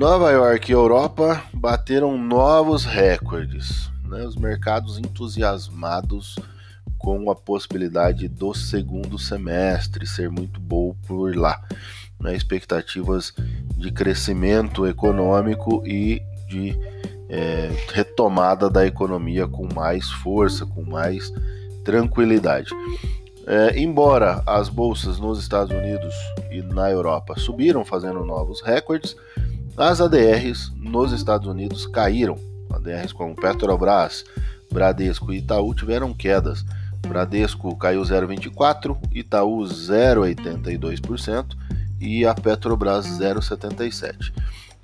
Nova York e Europa bateram novos recordes. Né? Os mercados entusiasmados com a possibilidade do segundo semestre ser muito bom por lá. Né? Expectativas de crescimento econômico e de é, retomada da economia com mais força, com mais tranquilidade. É, embora as bolsas nos Estados Unidos e na Europa subiram, fazendo novos recordes, as ADRs nos Estados Unidos caíram. ADRs como Petrobras, Bradesco e Itaú tiveram quedas. Bradesco caiu 0,24%, Itaú 0,82% e a Petrobras 0,77%.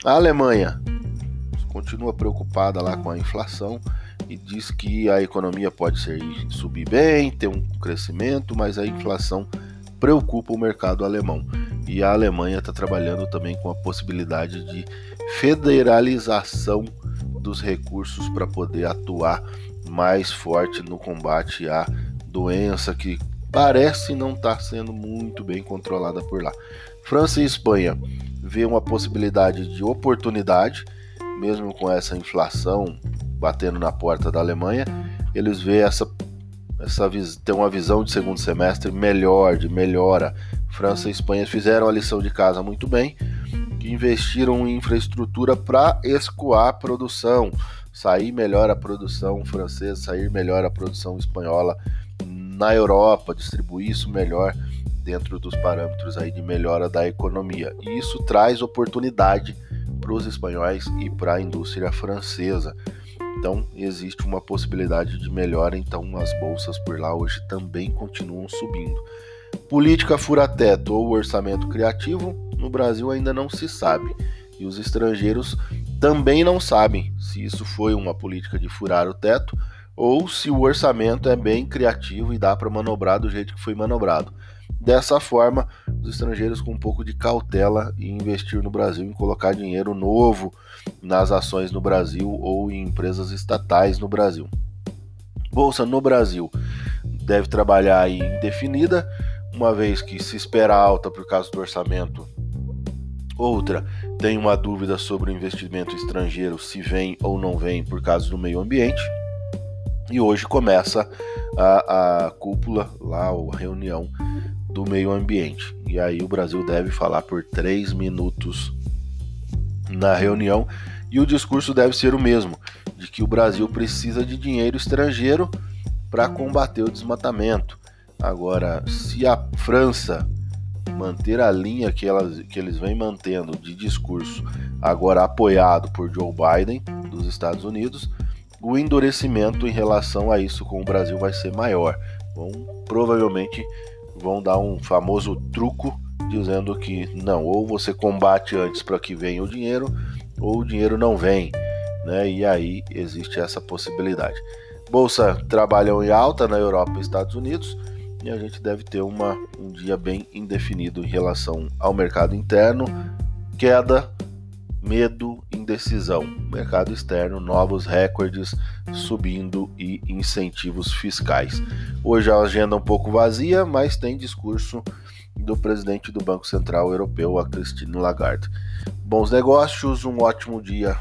A Alemanha continua preocupada lá com a inflação e diz que a economia pode ser, subir bem, ter um crescimento, mas a inflação preocupa o mercado alemão. E a Alemanha está trabalhando também com a possibilidade de federalização dos recursos para poder atuar mais forte no combate à doença que parece não estar tá sendo muito bem controlada por lá. França e Espanha vê uma possibilidade de oportunidade mesmo com essa inflação batendo na porta da Alemanha, eles vê essa essa tem uma visão de segundo semestre melhor, de melhora. França e Espanha fizeram a lição de casa muito bem, que investiram em infraestrutura para escoar a produção, sair melhor a produção francesa, sair melhor a produção espanhola na Europa, distribuir isso melhor dentro dos parâmetros aí de melhora da economia. E isso traz oportunidade para os espanhóis e para a indústria francesa. Então existe uma possibilidade de melhora, então as bolsas por lá hoje também continuam subindo. Política fura-teto ou orçamento criativo, no Brasil ainda não se sabe. E os estrangeiros também não sabem se isso foi uma política de furar o teto ou se o orçamento é bem criativo e dá para manobrar do jeito que foi manobrado. Dessa forma, os estrangeiros com um pouco de cautela em investir no Brasil, em colocar dinheiro novo nas ações no Brasil ou em empresas estatais no Brasil. Bolsa no Brasil deve trabalhar aí indefinida, uma vez que se espera alta por causa do orçamento. Outra, tem uma dúvida sobre o investimento estrangeiro, se vem ou não vem por causa do meio ambiente. E hoje começa a, a cúpula, lá a reunião do meio ambiente. E aí o Brasil deve falar por três minutos na reunião e o discurso deve ser o mesmo, de que o Brasil precisa de dinheiro estrangeiro para combater o desmatamento. Agora, se a França manter a linha que, elas, que eles vêm mantendo de discurso, agora apoiado por Joe Biden dos Estados Unidos, o endurecimento em relação a isso com o Brasil vai ser maior. Bom, provavelmente vão dar um famoso truco dizendo que não, ou você combate antes para que venha o dinheiro, ou o dinheiro não vem, né? E aí existe essa possibilidade. Bolsa trabalham em alta na Europa e Estados Unidos, e a gente deve ter uma, um dia bem indefinido em relação ao mercado interno, queda, medo, indecisão. Mercado externo, novos recordes subindo e incentivos fiscais. Hoje a agenda é um pouco vazia, mas tem discurso do presidente do Banco Central Europeu, a Christine Lagarde. Bons negócios, um ótimo dia